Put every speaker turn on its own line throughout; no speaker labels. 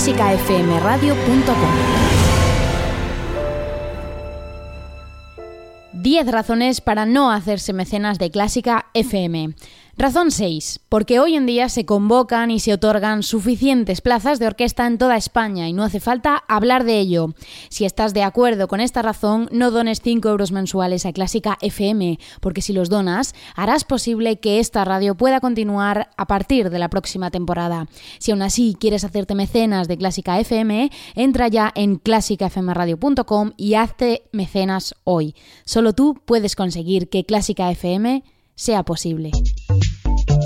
clásicafmradio.com 10 razones para no hacerse mecenas de Clásica FM. Razón 6. Porque hoy en día se convocan y se otorgan suficientes plazas de orquesta en toda España y no hace falta hablar de ello. Si estás de acuerdo con esta razón, no dones 5 euros mensuales a Clásica FM, porque si los donas, harás posible que esta radio pueda continuar a partir de la próxima temporada. Si aún así quieres hacerte mecenas de Clásica FM, entra ya en clásicafmradio.com y hazte mecenas hoy. Solo tú puedes conseguir que Clásica FM sea posible.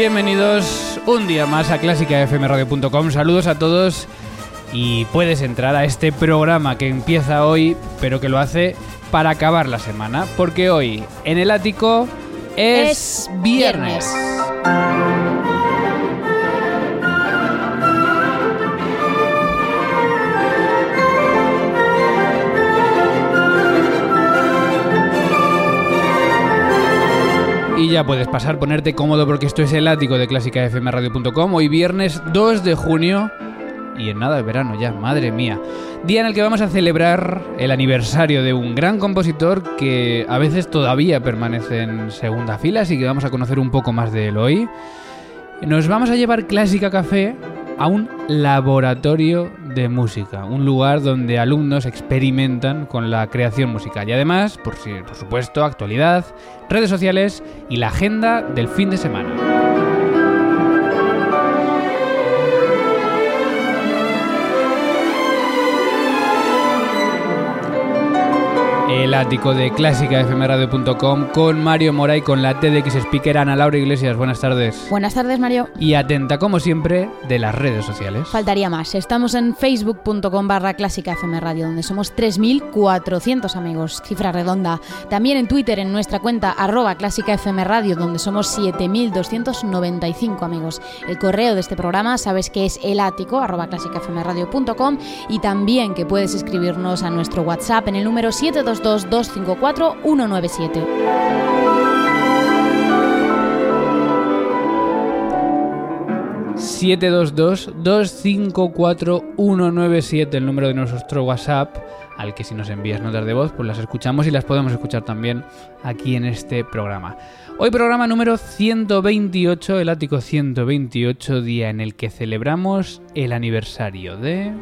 Bienvenidos un día más a clásicafmradio.com. Saludos a todos y puedes entrar a este programa que empieza hoy, pero que lo hace para acabar la semana, porque hoy en el ático es,
Es
viernes.
viernes.
Puedes pasar, ponerte cómodo porque esto es el ático de clásicafmradio.com. Hoy viernes 2 de junio y en nada de verano ya, madre mía. Día en el que vamos a celebrar el aniversario de un gran compositor que a veces todavía permanece en segunda fila, así que vamos a conocer un poco más de él hoy. Nos vamos a llevar Clásica Café a un laboratorio de música, un lugar donde alumnos experimentan con la creación musical y además, por, por supuesto, actualidad, redes sociales y la agenda del fin de semana. El ático de clásicafmradio.com con Mario Mora y con la TDX Speaker Ana Laura Iglesias. Buenas tardes.
Buenas tardes, Mario.
Y atenta, como siempre, de las redes sociales.
Faltaría más. Estamos en facebook.com barra clásica FM Radio, donde somos 3.400 amigos, cifra redonda. También en Twitter, en nuestra cuenta arroba clásica FM Radio, donde somos 7.295 amigos. El correo de este programa, sabes que es elático arroba clásicafmradio.com y también que puedes escribirnos a nuestro WhatsApp en el número 722-254-197.
722-254-197, el número de nuestro WhatsApp, al que si nos envías notas de voz, pues las escuchamos y las podemos escuchar también aquí en este programa. Hoy programa número 128, el ático 128, día en el que celebramos el aniversario de...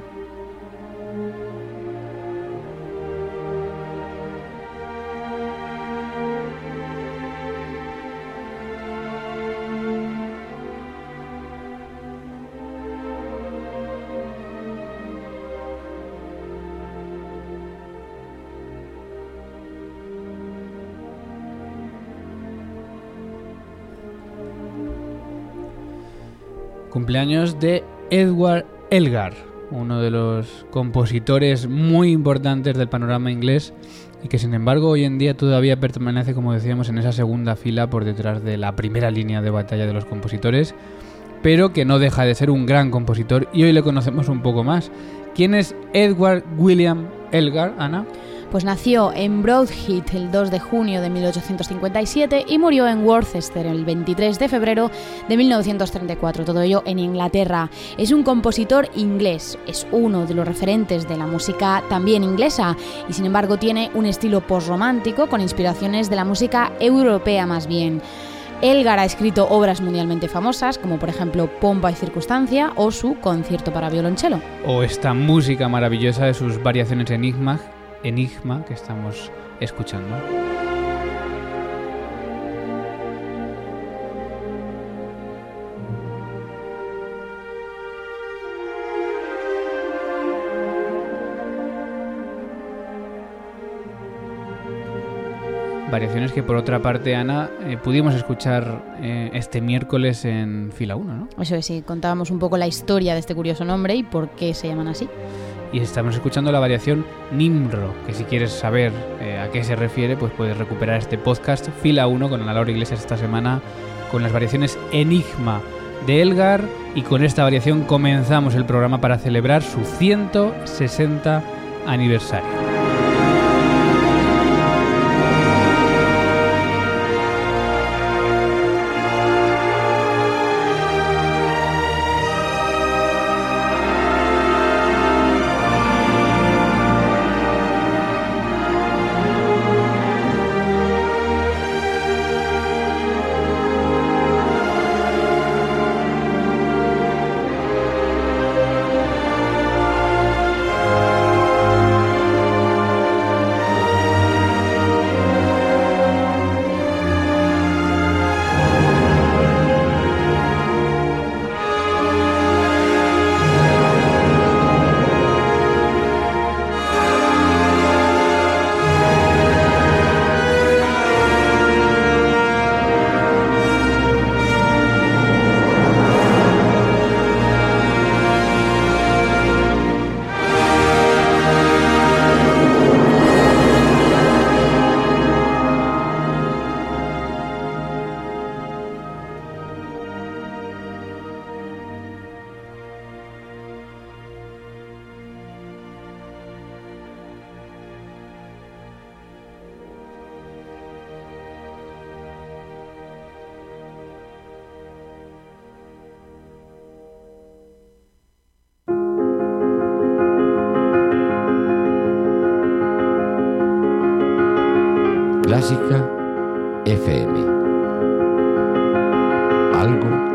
Cumpleaños de Edward Elgar, uno de los compositores muy importantes del panorama inglés y que sin embargo hoy en día todavía permanece, como decíamos, en esa segunda fila por detrás de la primera línea de batalla de los compositores, pero que no deja de ser un gran compositor y hoy le conocemos un poco más. ¿Quién es Edward William Elgar, Ana?
Pues nació en Broadheath el 2 de junio de 1857 y murió en Worcester el 23 de febrero de 1934, todo ello en Inglaterra. Es un compositor inglés, es uno de los referentes de la música también inglesa y sin embargo tiene un estilo postromántico con inspiraciones de la música europea más bien. Elgar ha escrito obras mundialmente famosas, como por ejemplo Pompa y Circunstancia o su concierto para violonchelo.
O esta música maravillosa de sus variaciones enigma, enigma que estamos escuchando. Variaciones que por otra parte, Ana, eh, pudimos escuchar eh, este miércoles en fila 1, ¿no?
Eso es, sí, contábamos un poco la historia de este curioso nombre y por qué se llaman así.
Y estamos escuchando la variación Nimro, que si quieres saber eh, a qué se refiere, pues puedes recuperar este podcast fila 1 con Ana Laura Iglesias esta semana con las variaciones Enigma de Elgar y con esta variación comenzamos el programa para celebrar su 160 aniversario.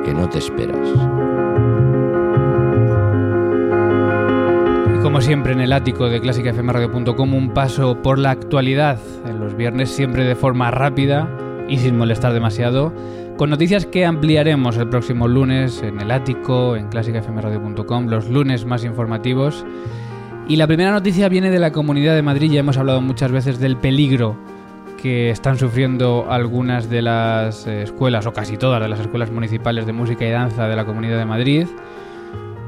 Que no te esperas.
Y como siempre en el ático de clásicafmradio.com un paso por la actualidad en los viernes siempre de forma rápida y sin molestar demasiado, con noticias que ampliaremos el próximo lunes en el ático, en clásicafmradio.com, los lunes más informativos. Y la primera noticia viene de la Comunidad de Madrid, ya hemos hablado muchas veces del peligro que están sufriendo algunas de las escuelas, o casi todas de las escuelas municipales de música y danza de la Comunidad de Madrid.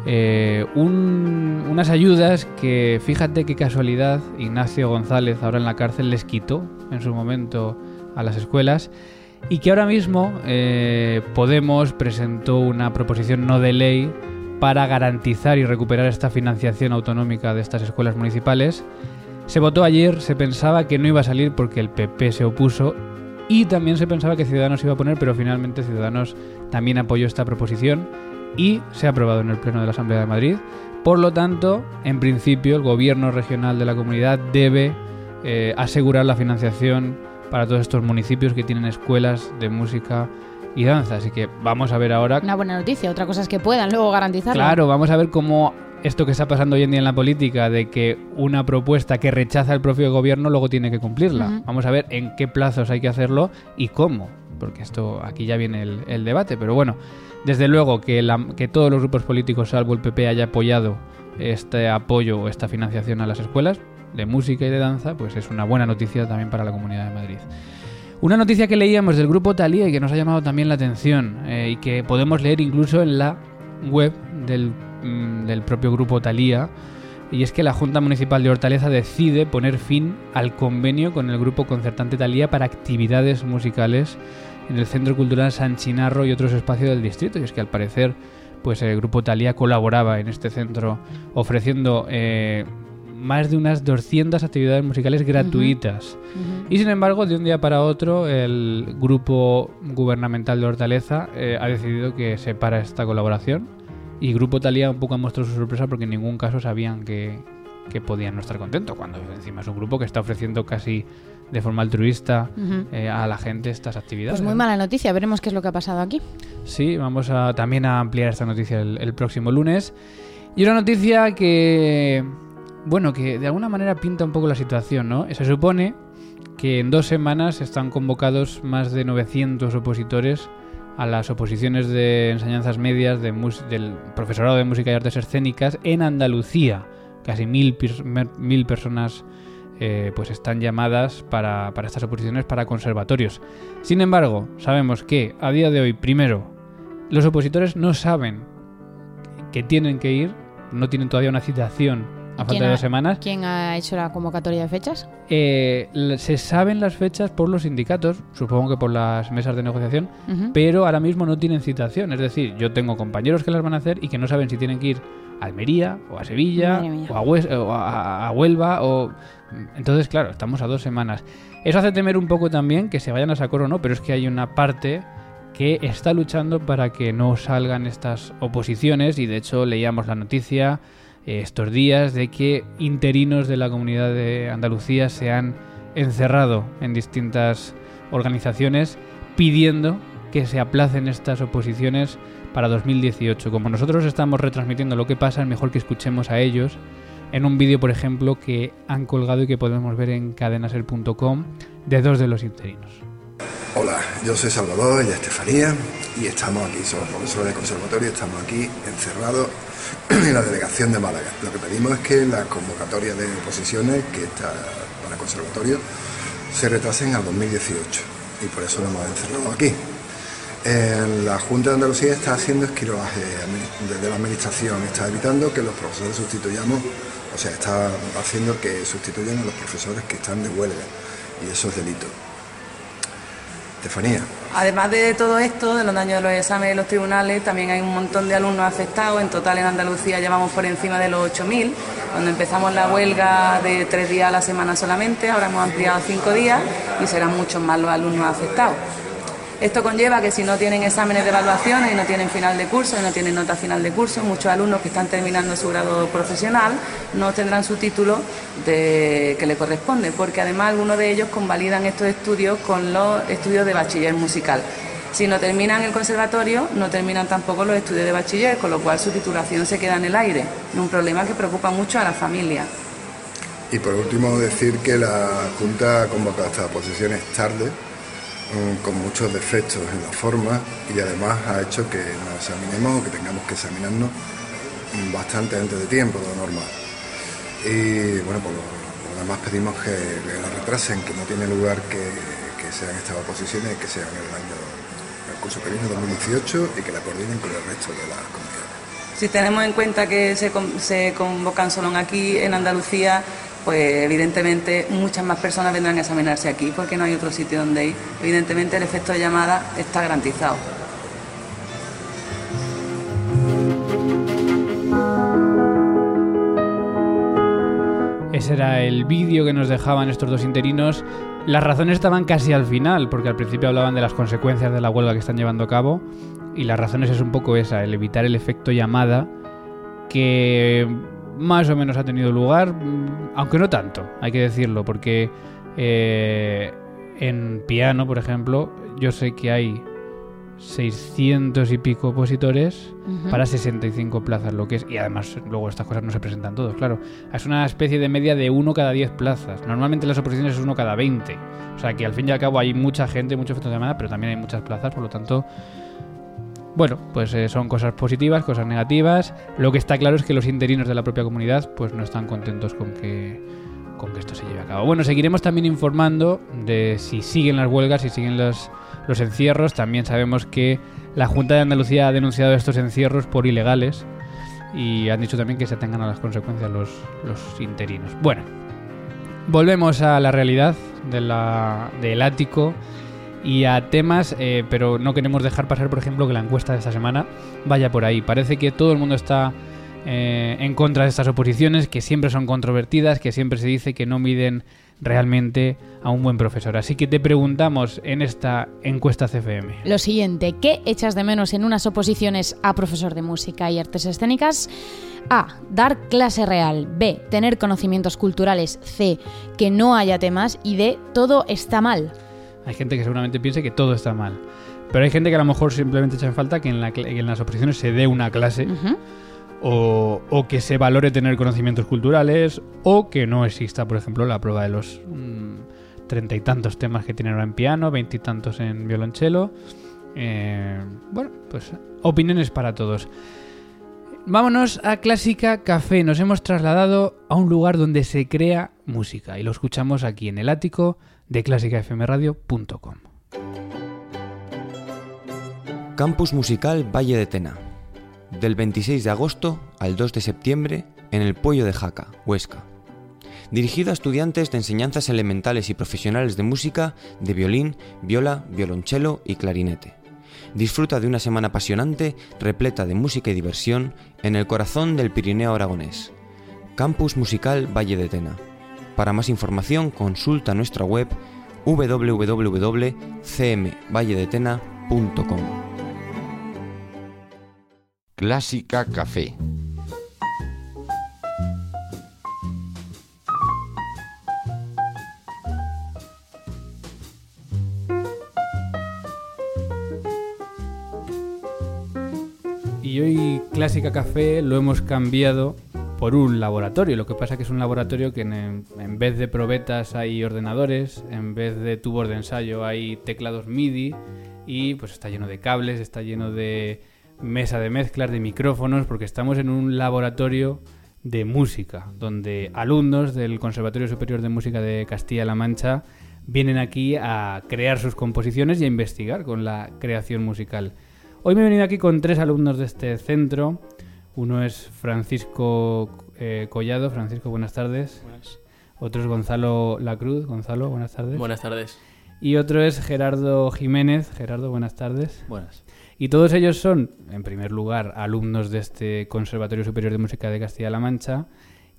Eh, unas ayudas que, fíjate qué casualidad, Ignacio González, ahora en la cárcel, les quitó en su momento a las escuelas y que ahora mismo eh, Podemos presentó una proposición no de ley para garantizar y recuperar esta financiación autonómica de estas escuelas municipales se votó ayer, se pensaba que no iba a salir porque el PP se opuso y también se pensaba que Ciudadanos iba a poner, pero finalmente Ciudadanos también apoyó esta proposición y se ha aprobado en el Pleno de la Asamblea de Madrid. Por lo tanto, en principio, el gobierno regional de la comunidad debe eh, asegurar la financiación para todos estos municipios que tienen escuelas de música y danza. Así que vamos a ver ahora.
Una buena noticia, otra cosa es que puedan luego garantizarlo.
Claro, vamos a ver cómo esto que está pasando hoy en día en la política, de que una propuesta que rechaza el propio gobierno luego tiene que cumplirla. Vamos a ver en qué plazos hay que hacerlo y cómo, porque esto aquí ya viene el, debate. Pero bueno, desde luego que, que todos los grupos políticos, salvo el PP, haya apoyado este apoyo o esta financiación a las escuelas de música y de danza, pues es una buena noticia también para la Comunidad de Madrid. Una noticia que leíamos del grupo Talía y que nos ha llamado también la atención eh, y que podemos leer incluso en la web del Mm, del propio grupo Talía, y es que la Junta Municipal de Hortaleza decide poner fin al convenio con el grupo concertante Talía para actividades musicales en el Centro Cultural San Chinarro y otros espacios del distrito. Y es que al parecer, pues el grupo Talía colaboraba en este centro ofreciendo eh, más de unas 200 actividades musicales gratuitas. Y sin embargo, de un día para otro, el grupo gubernamental de Hortaleza eh, ha decidido que se para esta colaboración. Y Grupo Talía un poco ha mostrado su sorpresa porque en ningún caso sabían que, que podían no estar contentos, cuando encima es un grupo que está ofreciendo casi de forma altruista eh, a la gente estas actividades.
Pues muy mala noticia, veremos qué es lo que ha pasado aquí.
Sí, vamos a también a ampliar esta noticia el, próximo lunes. Y una noticia que, bueno, que de alguna manera pinta un poco la situación, ¿no? Se supone que en dos semanas están convocados más de 900 opositores a las oposiciones de enseñanzas medias de del profesorado de música y artes escénicas en Andalucía. Casi mil, mil personas eh, pues están llamadas para, para estas oposiciones para conservatorios. Sin embargo, sabemos que a día de hoy, primero, los opositores no saben que tienen que ir, no tienen todavía una citación a falta de dos semanas.
¿Quién ha hecho la convocatoria de fechas?
Eh, se saben las fechas por los sindicatos, supongo que por las mesas de negociación, pero ahora mismo no tienen citación. Es decir, yo tengo compañeros que las van a hacer y que no saben si tienen que ir a Almería o a Sevilla o, a, Huelva o entonces claro estamos a dos semanas eso hace temer un poco también que se vayan a sacar o no pero es que hay una parte que está luchando para que no salgan estas oposiciones y de hecho leíamos la noticia estos días de que interinos de la comunidad de Andalucía se han encerrado en distintas organizaciones pidiendo que se aplacen estas oposiciones para 2018. Como nosotros estamos retransmitiendo lo que pasa, es mejor que escuchemos a ellos en un vídeo, por ejemplo, que han colgado y que podemos ver en cadenaser.com de dos de los interinos.
Hola, yo soy Salvador, ella Estefanía y estamos aquí, somos profesores de conservatorio, estamos aquí encerrados en la delegación de Málaga. Lo que pedimos es que la convocatoria de oposiciones que está para conservatorio se retrasen al 2018 y por eso nos hemos encerrado aquí la Junta de Andalucía está haciendo esquiroaje desde la Administración, está evitando que los profesores sustituyamos, o sea, está haciendo que sustituyan a los profesores que están de huelga y eso es delito. Estefanía.
Además de todo esto, de los daños de los exámenes y los tribunales, también hay un montón de alumnos afectados. En total en Andalucía llevamos por encima de los 8.000. Cuando empezamos la huelga de tres días a la semana solamente, ahora hemos ampliado cinco días y serán muchos más los alumnos afectados. Esto conlleva que si no tienen exámenes de evaluación y no tienen final de curso y no tienen nota final de curso, muchos alumnos que están terminando su grado profesional no tendrán su título que le corresponde, porque además algunos de ellos convalidan estos estudios con los estudios de bachiller musical. Si no terminan el conservatorio, no terminan tampoco los estudios de bachiller, con lo cual su titulación se queda en el aire. Un problema que preocupa mucho a la familia.
Y por último, decir que la Junta ha convocado estas posiciones tarde con muchos defectos en la forma y además ha hecho que nos examinemos o que tengamos que examinarnos bastante antes de tiempo, de lo normal. Y bueno, por lo, pedimos que, la retrasen, que no tiene lugar que, sean estas oposiciones, que sean el año, el curso que viene 2018 y que la coordinen con el resto de las comunidades.
Si tenemos en cuenta que se, se convocan solo aquí en Andalucía, pues evidentemente muchas más personas vendrán a examinarse aquí porque no hay otro sitio donde ir. Evidentemente el efecto de llamada está garantizado.
Ese era el vídeo que nos dejaban estos dos interinos. Las razones estaban casi al final, porque al principio hablaban de las consecuencias de la huelga que están llevando a cabo. Y las razones es un poco esa, el evitar el efecto llamada, que más o menos ha tenido lugar, mm, aunque no tanto, hay que decirlo, porque eh, en piano, por ejemplo, yo sé que hay 600 y pico opositores para 65 plazas, lo que es, y además luego estas cosas no se presentan todos, claro. Es una especie de media de uno cada 10 plazas. Normalmente las oposiciones es uno cada 20. O sea que al fin y al cabo hay mucha gente, muchos efectos de llamada, pero también hay muchas plazas, por lo tanto bueno, pues eh, son cosas positivas, cosas negativas. Lo que está claro es que los interinos de la propia comunidad pues no están contentos con que, con que esto se lleve a cabo. Bueno, seguiremos también informando de si siguen las huelgas, si siguen los, los encierros. También sabemos que la Junta de Andalucía ha denunciado estos encierros por ilegales y han dicho también que se atengan a las consecuencias los, los interinos. Bueno, volvemos a la realidad de la, del ático y a temas, eh, pero no queremos dejar pasar, por ejemplo, que la encuesta de esta semana vaya por ahí. Parece que todo el mundo está eh, en contra de estas oposiciones, que siempre son controvertidas, que siempre se dice que no miden realmente a un buen profesor. Así que te preguntamos en esta encuesta CFM.
Lo siguiente, ¿qué echas de menos en unas oposiciones a profesor de música y artes escénicas? A. Dar clase real. B. Tener conocimientos culturales. C. Que no haya temas. Y D. Todo está mal.
Hay gente que seguramente piense que todo está mal. Pero hay gente que a lo mejor simplemente echa en falta que en, la que en las oposiciones se dé una clase o, o que se valore tener conocimientos culturales o que no exista, por ejemplo, la prueba de los mm, treinta y tantos temas que tienen ahora en piano, veintitantos en violonchelo. Eh, bueno, pues opiniones para todos. Vámonos a Clásica Café. Nos hemos trasladado a un lugar donde se crea música y lo escuchamos aquí en el ático de clásicafmradio.com.
Campus Musical Valle de Tena. Del 26 de agosto al 2 de septiembre en el Puello de Jaca, Huesca. Dirigido a estudiantes de enseñanzas elementales y profesionales de música, de violín, viola, violonchelo y clarinete. Disfruta de una semana apasionante, repleta de música y diversión, en el corazón del Pirineo aragonés. Campus Musical Valle de Tena. Para más información consulta nuestra web www.cmvalledetena.com.
Clásica Café.
Y hoy Clásica Café lo hemos cambiado por un laboratorio. Lo que pasa que es un laboratorio que en, en vez de probetas hay ordenadores, en vez de tubos de ensayo hay teclados MIDI y pues está lleno de cables, está lleno de mesa de mezclas, de micrófonos, porque estamos en un laboratorio de música, donde alumnos del Conservatorio Superior de Música de Castilla-La Mancha vienen aquí a crear sus composiciones y a investigar con la creación musical. Hoy me he venido aquí con tres alumnos de este centro. Uno es Francisco eh, Collado. Francisco, buenas tardes. Otro es Gonzalo Lacruz. Gonzalo, buenas tardes.
Buenas tardes.
Y otro es Gerardo Jiménez. Gerardo, buenas tardes.
Buenas.
Y todos ellos son, en primer lugar, alumnos de este Conservatorio Superior de Música de Castilla-La Mancha.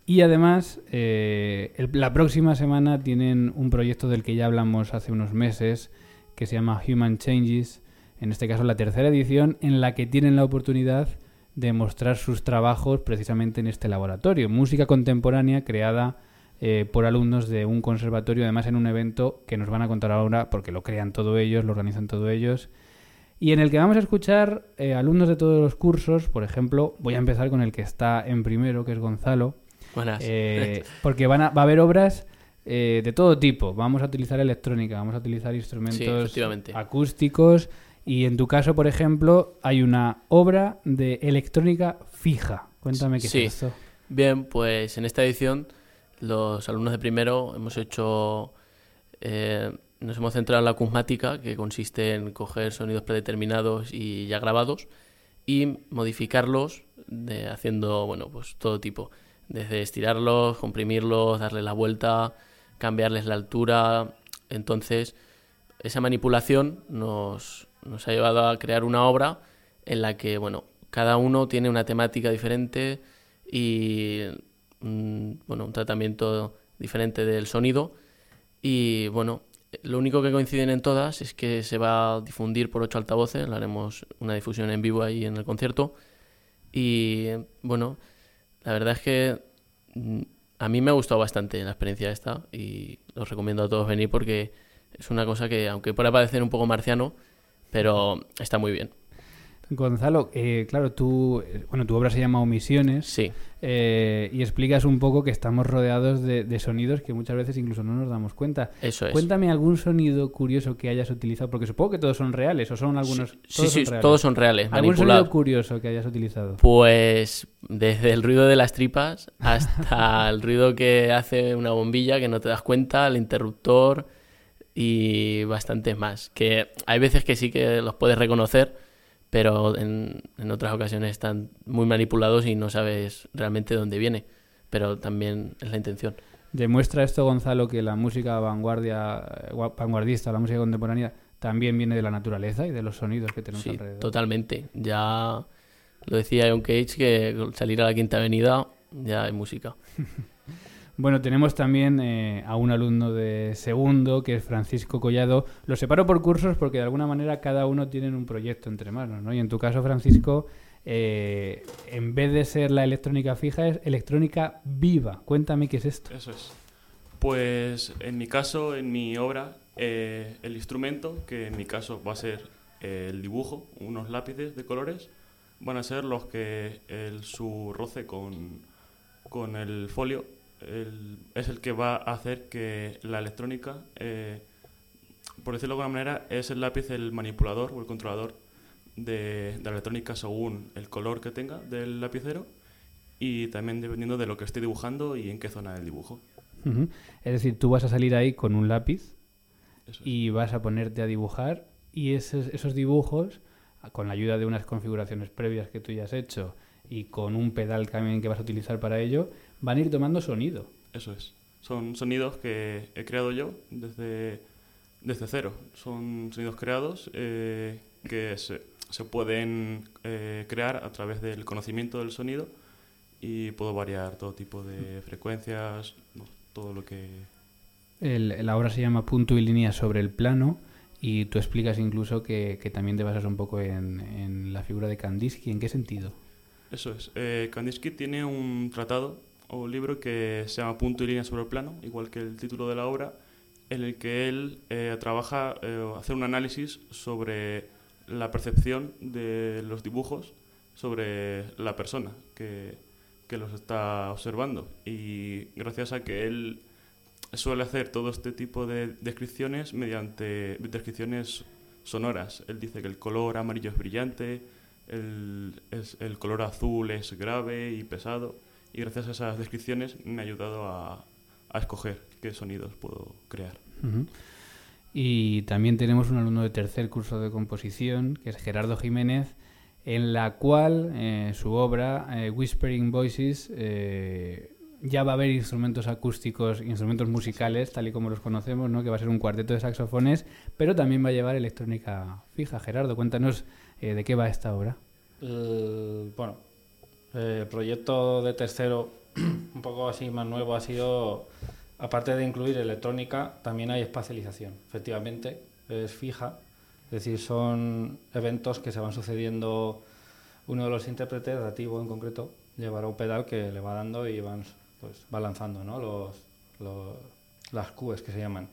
Y además, eh, el- la próxima semana tienen un proyecto del que ya hablamos hace unos meses, que se llama Human Changes, en este caso la tercera edición, en la que tienen la oportunidad de mostrar sus trabajos precisamente en este laboratorio. Música contemporánea creada eh, por alumnos de un conservatorio, además en un evento que nos van a contar ahora, porque lo crean todos ellos, lo organizan todos ellos, y en el que vamos a escuchar eh, alumnos de todos los cursos. Por ejemplo, voy a empezar con el que está en primero, que es Gonzalo.
Buenas.
Eh, porque van a, va a haber obras de todo tipo. Vamos a utilizar electrónica, vamos a utilizar instrumentos acústicos. Y en tu caso, por ejemplo, hay una obra de electrónica fija. Cuéntame qué
Sí.
es esto.
Bien, pues en esta edición los alumnos de primero hemos hecho... eh, nos hemos centrado en la acusmática, que consiste en coger sonidos predeterminados y ya grabados y modificarlos de, haciendo, bueno, pues todo tipo. Desde estirarlos, comprimirlos, darle la vuelta, cambiarles la altura. Entonces, esa manipulación nos, nos ha llevado a crear una obra en la que, bueno, cada uno tiene una temática diferente y, mm, bueno, un tratamiento diferente del sonido. Y, bueno, lo único que coinciden en todas es que se va a difundir por ocho altavoces, le haremos una difusión en vivo ahí en el concierto. Y, bueno, la verdad es que mm, a mí me ha gustado bastante la experiencia esta y os recomiendo a todos venir porque es una cosa que, aunque pueda parecer un poco marciano, pero está muy bien.
Gonzalo, eh, claro, tú, eh, bueno, tu obra se llama Omisiones.
Sí.
eh, y explicas un poco que estamos rodeados de, de sonidos que muchas veces incluso no nos damos cuenta.
Eso es.
Cuéntame algún sonido curioso que hayas utilizado, porque supongo que todos son reales, o son algunos.
Sí,
todos
sí,
son reales.
todos son reales,
¿Algún sonido curioso que hayas utilizado?
Pues desde el ruido de las tripas hasta el ruido que hace una bombilla que no te das cuenta, el interruptor y bastantes más. Que hay veces que sí que los puedes reconocer, pero en, en otras ocasiones están muy manipulados y no sabes realmente de dónde viene. Pero también es la intención.
Demuestra esto, Gonzalo, que la música vanguardia, eh, gua- vanguardista, la música contemporánea, también viene de la naturaleza y de los sonidos que tenemos
Sí,
alrededor.
totalmente. Ya Lo decía John Cage que al salir a la Quinta Avenida ya hay música.
Bueno, tenemos también eh, a un alumno de segundo, que es Francisco Collado. Lo separo por cursos porque de alguna manera cada uno tiene un proyecto entre manos, ¿no? Y en tu caso, Francisco, eh, en vez de ser la electrónica fija, es electrónica viva. Cuéntame qué es esto.
Eso es. Pues en mi caso, en mi obra, eh, el instrumento, que en mi caso va a ser el dibujo, unos lápices de colores, van a ser los que el, su roce con, con el folio el, es el que va a hacer que la electrónica, eh, por decirlo de alguna manera, es el lápiz el manipulador o el controlador de, la electrónica según el color que tenga del lapicero y también dependiendo de lo que esté dibujando y en qué zona del dibujo.
Es decir, tú vas a salir ahí con un lápiz y vas a ponerte a dibujar y esos, esos dibujos, con la ayuda de unas configuraciones previas que tú ya has hecho y con un pedal también que vas a utilizar para ello, van a ir tomando sonido.
Eso es. Son sonidos que he creado yo desde, desde cero. Son sonidos creados eh, que se, se pueden eh, crear a través del conocimiento del sonido y puedo variar todo tipo de frecuencias, todo lo que...
El, la obra se llama Punto y línea sobre el plano y tú explicas incluso que, que también te basas un poco en, en, la figura de Kandinsky. ¿En qué sentido?
Eso es. Eh, Kandinsky tiene un tratado o libro que se llama Punto y línea sobre el plano, igual que el título de la obra, en el que él eh, trabaja, eh, hace un análisis sobre la percepción de los dibujos sobre la persona que, que los está observando. Y gracias a que él suele hacer todo este tipo de descripciones mediante descripciones sonoras. Él dice que el color amarillo es brillante, el, el color azul es grave y pesado y gracias a esas descripciones me ha ayudado a, a escoger qué sonidos puedo crear.
Y también tenemos un alumno de tercer curso de composición, que es Gerardo Jiménez, en la cual eh, su obra, eh, Whispering Voices, eh, ya va a haber instrumentos acústicos, instrumentos musicales, tal y como los conocemos, ¿no? que va a ser un cuarteto de saxofones, pero también va a llevar electrónica fija. Gerardo, cuéntanos de qué va esta obra.
bueno, eh, el proyecto de tercero, un poco así más nuevo, ha sido, aparte de incluir electrónica, también hay espacialización. Efectivamente, es fija, es decir, son eventos que se van sucediendo. Uno de los intérpretes, Dativo en concreto, llevará un pedal que le va dando y van, pues, va lanzando ¿no? los, las cues que se llaman.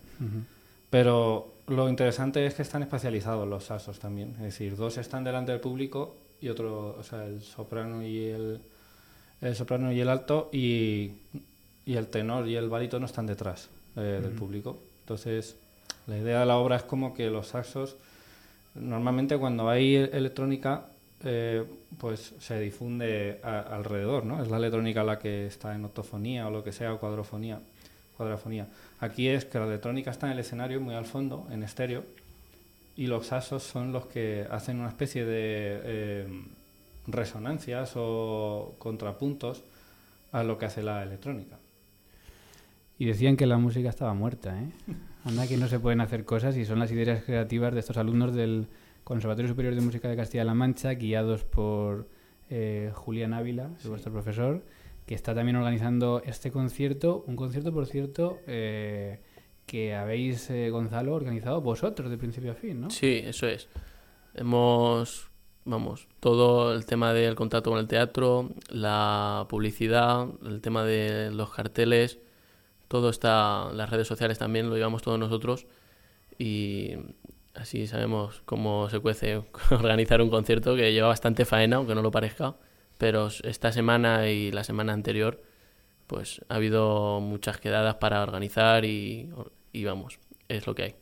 Pero lo interesante es que están especializados los sasos también. Es decir, dos están delante del público y otro, o sea, el soprano y el, el soprano y el alto y, y el tenor y el barítono están detrás eh, del público. Entonces, la idea de la obra es como que los saxos, normalmente cuando hay electrónica, eh, pues se difunde alrededor, ¿no? Es la electrónica la que está en octofonía o lo que sea, o cuadrofonía, cuadrafonía. Aquí es que la electrónica está en el escenario, muy al fondo, en estéreo, y los asos son los que hacen una especie de eh, resonancias o contrapuntos a lo que hace la electrónica.
Y decían que la música estaba muerta, ¿eh? Anda que no se pueden hacer cosas y son las ideas creativas de estos alumnos del Conservatorio Superior de Música de Castilla-La Mancha, guiados por eh, Julián Ávila, vuestro profesor, que está también organizando este concierto, un concierto, por cierto, eh, que habéis, eh, Gonzalo, organizado vosotros de principio a fin, ¿no?
Sí, eso es. Hemos, vamos, todo el tema del contacto con el teatro, la publicidad, el tema de los carteles, todo está, las redes sociales también lo llevamos todos nosotros y así sabemos cómo se cuece organizar un concierto que lleva bastante faena, aunque no lo parezca, pero esta semana y la semana anterior pues ha habido muchas quedadas para organizar y, vamos, es lo que hay.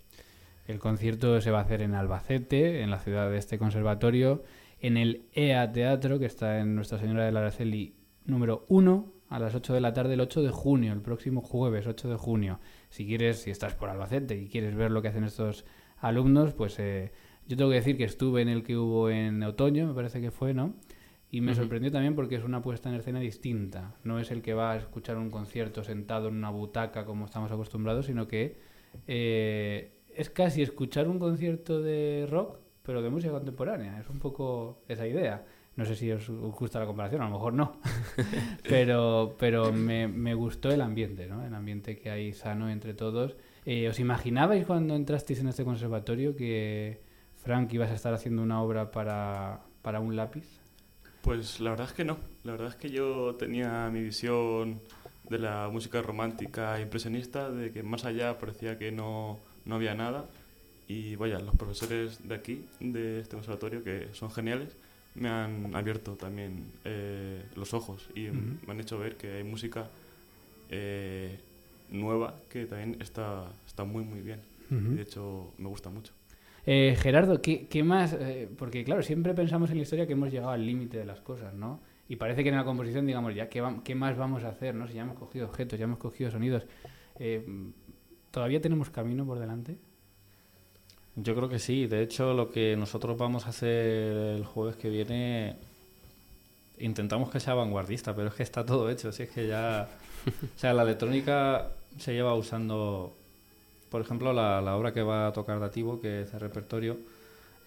El concierto se va a hacer en Albacete, en la ciudad de este conservatorio, en el EA Teatro, que está en Nuestra Señora del Araceli número 1, a las 8 de la tarde el 8 de junio, el próximo jueves 8 de junio. Si quieres, si estás por Albacete y quieres ver lo que hacen estos alumnos, pues eh, yo tengo que decir que estuve en el que hubo en otoño, me parece que fue, ¿no? Y me sorprendió también porque es una puesta en escena distinta. No es el que va a escuchar un concierto sentado en una butaca como estamos acostumbrados, sino que eh, es casi escuchar un concierto de rock, pero de música contemporánea. Es un poco esa idea. No sé si os gusta la comparación, a lo mejor no. pero pero me, me, gustó el ambiente, ¿no? El ambiente que hay sano entre todos. Eh, ¿Os imaginabais cuando entrasteis en este conservatorio que, Frank, ibas a estar haciendo una obra para, para un lápiz?
Pues la verdad es que no. La verdad es que yo tenía mi visión de la música romántica impresionista, de que más allá parecía que no, no había nada. Y vaya, los profesores de aquí, de este conservatorio, que son geniales, me han abierto también eh, los ojos y me han hecho ver que hay música eh, nueva que también está, está muy, muy bien. De hecho, me gusta mucho.
Eh, Gerardo, ¿qué, más? porque claro, siempre pensamos en la historia que hemos llegado al límite de las cosas, ¿no? Y parece que en la composición, digamos, ya, ¿qué, ¿qué, más vamos a hacer? ¿no? Si ya hemos cogido objetos, ya hemos cogido sonidos. ¿Todavía tenemos camino por delante?
Yo creo que sí. De hecho, lo que nosotros vamos a hacer el jueves que viene, intentamos que sea vanguardista, pero es que está todo hecho. Si es que ya. O sea, la electrónica se lleva usando. Por ejemplo, la, la obra que va a tocar Dativo, que es el repertorio,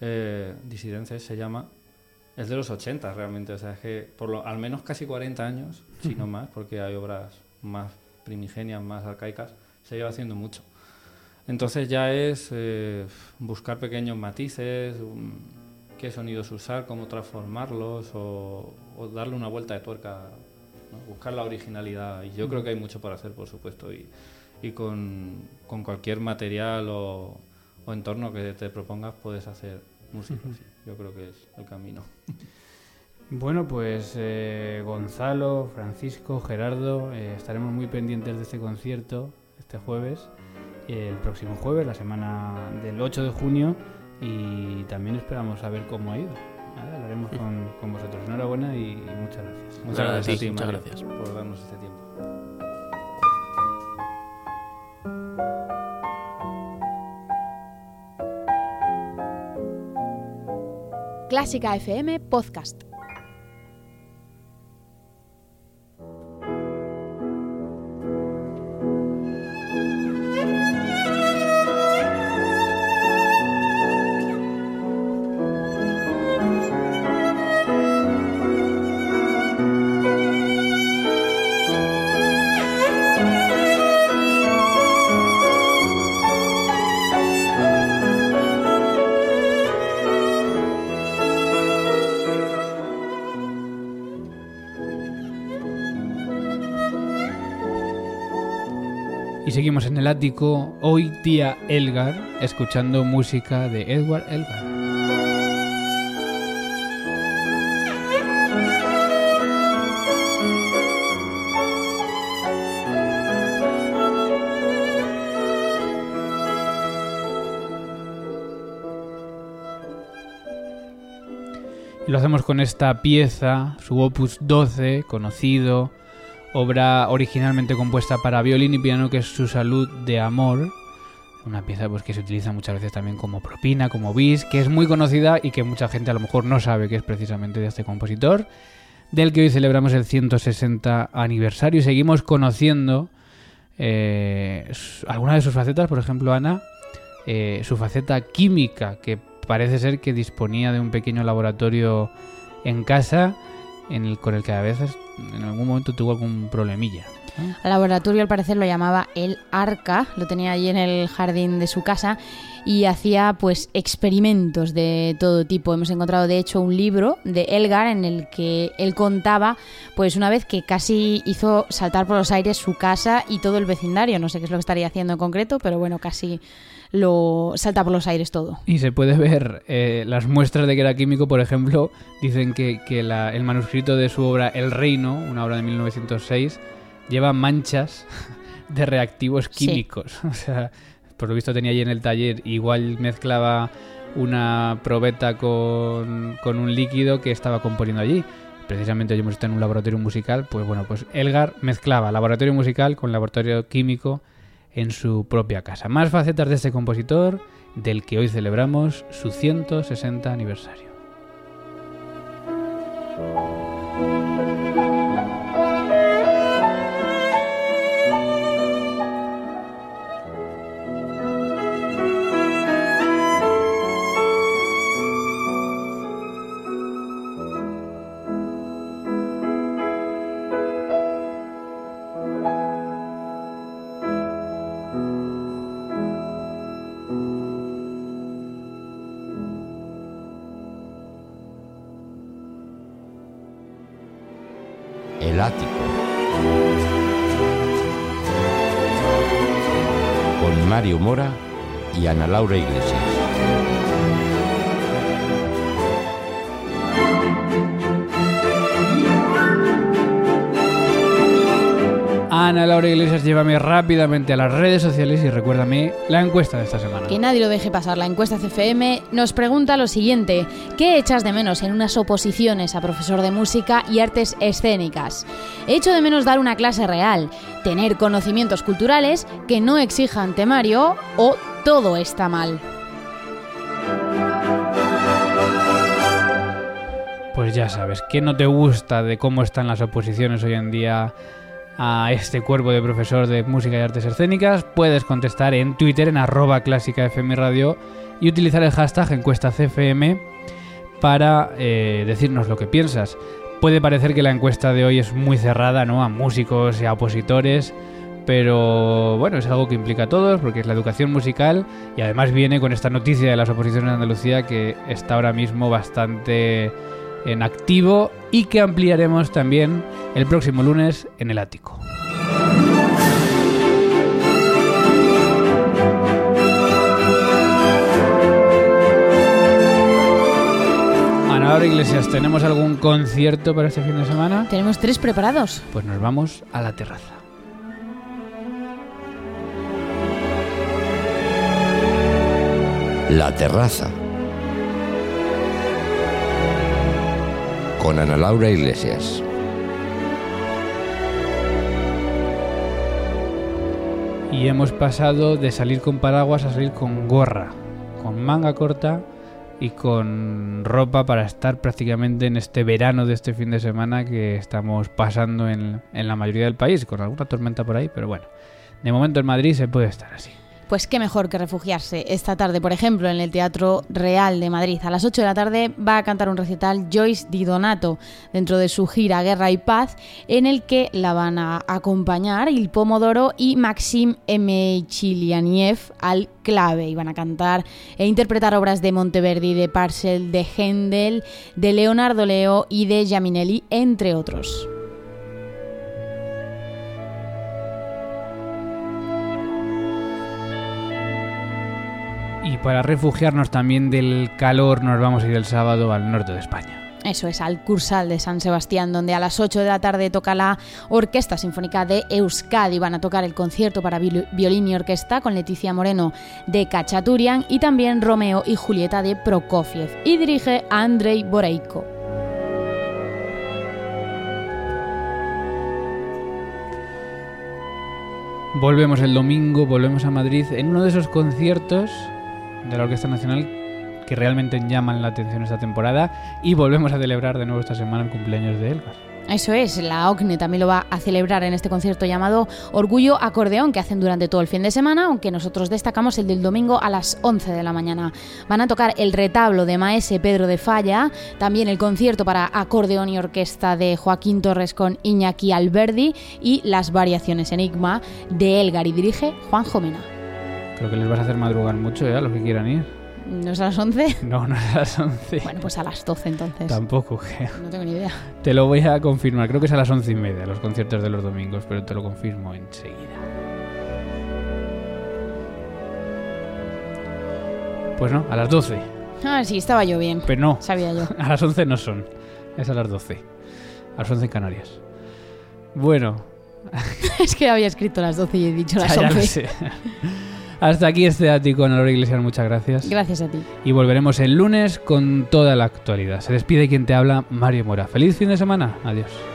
eh, Disidencias se llama, es de los 80 realmente. O sea, es que por lo, al menos casi 40 años, si no más, porque hay obras más primigenias, más arcaicas, se lleva haciendo mucho. Entonces ya es eh, buscar pequeños matices, qué sonidos usar, cómo transformarlos o, darle una vuelta de tuerca, buscar la originalidad. Y yo creo que hay mucho por hacer, por supuesto, y, y con, con, cualquier material o, o, entorno que te propongas puedes hacer música. Yo creo que es el camino.
Bueno, pues eh, Gonzalo, Francisco, Gerardo, eh, estaremos muy pendientes de este concierto este jueves el próximo jueves, la semana del 8 de junio, y también esperamos saber cómo ha ido. Hablaremos con, con, vosotros. Enhorabuena y, muchas gracias.
Muchas gracias, a ti, muchas gracias
por darnos este tiempo.
Clásica FM Podcast.
Seguimos en el ático, hoy día Elgar, escuchando música de Edward Elgar. Y lo hacemos con esta pieza, su opus 12, conocido obra originalmente compuesta para violín y piano que es Su salud de amor, una pieza pues que se utiliza muchas veces también como propina, como bis, que es muy conocida y que mucha gente a lo mejor no sabe que es precisamente de este compositor, del que hoy celebramos el 160 aniversario. Y seguimos conociendo eh, algunas de sus facetas, por ejemplo Ana, eh, su faceta química, que parece ser que disponía de un pequeño laboratorio en casa en el, con el que a veces en algún momento tuvo algún problemilla.
Al laboratorio al parecer lo llamaba el Arca, lo tenía allí en el jardín de su casa y hacía pues experimentos de todo tipo. Hemos encontrado de hecho un libro de Elgar en el que él contaba pues una vez que casi hizo saltar por los aires su casa y todo el vecindario. No sé qué es lo que estaría haciendo en concreto, pero bueno, casi lo salta por los aires todo.
Y se puede ver eh, las muestras de que era químico, por ejemplo, dicen que, el manuscrito de su obra El Reino, una obra de 1906, lleva manchas de reactivos químicos. O sea, por lo visto tenía allí en el taller, igual mezclaba una probeta con, con un líquido que estaba componiendo allí precisamente hoy hemos estado en un laboratorio musical, pues bueno, pues Elgar mezclaba laboratorio musical con laboratorio químico en su propia casa. Más facetas de este compositor, del que hoy celebramos su 160 aniversario.
Ana Laura Iglesias.
Ana Laura Iglesias, llévame rápidamente a las redes sociales y recuérdame la encuesta de esta semana.
Que nadie lo deje pasar. La encuesta CFM nos pregunta lo siguiente: ¿Qué echas de menos en unas oposiciones a profesor de música y artes escénicas? Echo de menos dar una clase real, tener conocimientos culturales que no exijan temario o todo está mal.
Pues ya sabes, ¿qué no te gusta de cómo están las oposiciones hoy en día a este cuerpo de profesor de música y artes escénicas? Puedes contestar en Twitter en arroba clásica FM Radio y utilizar el hashtag encuesta CFM para eh, decirnos lo que piensas. Puede parecer que la encuesta de hoy es muy cerrada ¿no? a músicos y a opositores, pero bueno, es algo que implica a todos porque es la educación musical y además viene con esta noticia de las oposiciones de Andalucía que está ahora mismo bastante en activo y que ampliaremos también el próximo lunes en el ático. Laura Iglesias, ¿tenemos algún concierto para este fin de semana?
Tenemos tres preparados.
Pues nos vamos a la terraza.
La terraza. Con Ana Laura Iglesias.
Y hemos pasado de salir con paraguas a salir con gorra, con manga corta y con ropa para estar prácticamente en este verano de este fin de semana que estamos pasando en, en la mayoría del país, con alguna tormenta por ahí, pero bueno, de momento en Madrid se puede estar así.
Pues qué mejor que refugiarse esta tarde, por ejemplo, en el Teatro Real de Madrid. A las 8 de la tarde va a cantar un recital Joyce Di Donato dentro de su gira Guerra y Paz, en el que la van a acompañar Il Pomodoro y Maxim Chilianiev al clave. Y van a cantar e interpretar obras de Monteverdi, de Parcel, de Händel, de Leonardo Leo y de Giaminelli, entre otros.
Para refugiarnos también del calor nos vamos a ir el sábado al norte de España.
Eso es, al Cursal de San Sebastián, donde a las 8 de la tarde toca la Orquesta Sinfónica de Euskadi. Van a tocar el concierto para violín y orquesta con Leticia Moreno de Cachaturian y también Romeo y Julieta de Prokofiev. Y dirige a Andrei Boreiko.
Volvemos el domingo, volvemos a Madrid en uno de esos conciertos de la Orquesta Nacional que realmente llaman la atención esta temporada y volvemos a celebrar de nuevo esta semana el cumpleaños de Elgar.
Eso es, la OCNE también lo va a celebrar en este concierto llamado Orgullo Acordeón que hacen durante todo el fin de semana, aunque nosotros destacamos el del domingo a las 11 de la mañana. Van a tocar el retablo de Maese Pedro de Falla, también el concierto para acordeón y orquesta de Joaquín Torres con Iñaki Alberdi y las variaciones Enigma de Elgar y dirige Juan Jomena.
Creo que les vas a hacer madrugar mucho, ¿eh? A los que quieran ir.
¿No es a las 11?
No, no es a las 11.
Bueno, pues a las 12 entonces.
Tampoco, creo.
No tengo ni idea.
Te lo voy a confirmar. Creo que es a las 11 y media los conciertos de los domingos, pero te lo confirmo enseguida. Pues no, a las 12.
Ah, sí, estaba yo bien.
Pero no.
Sabía yo.
A las 11 no son. Es a las 12. A las 11 en Canarias. Bueno.
es que había escrito las 12 y he dicho las
Ya, ya
11.
lo sé. Hasta aquí este ático, Ana Laura Iglesias, muchas gracias.
Gracias a ti.
Y volveremos el lunes con toda la actualidad. Se despide quien te habla, Mario Mora. Feliz fin de semana. Adiós.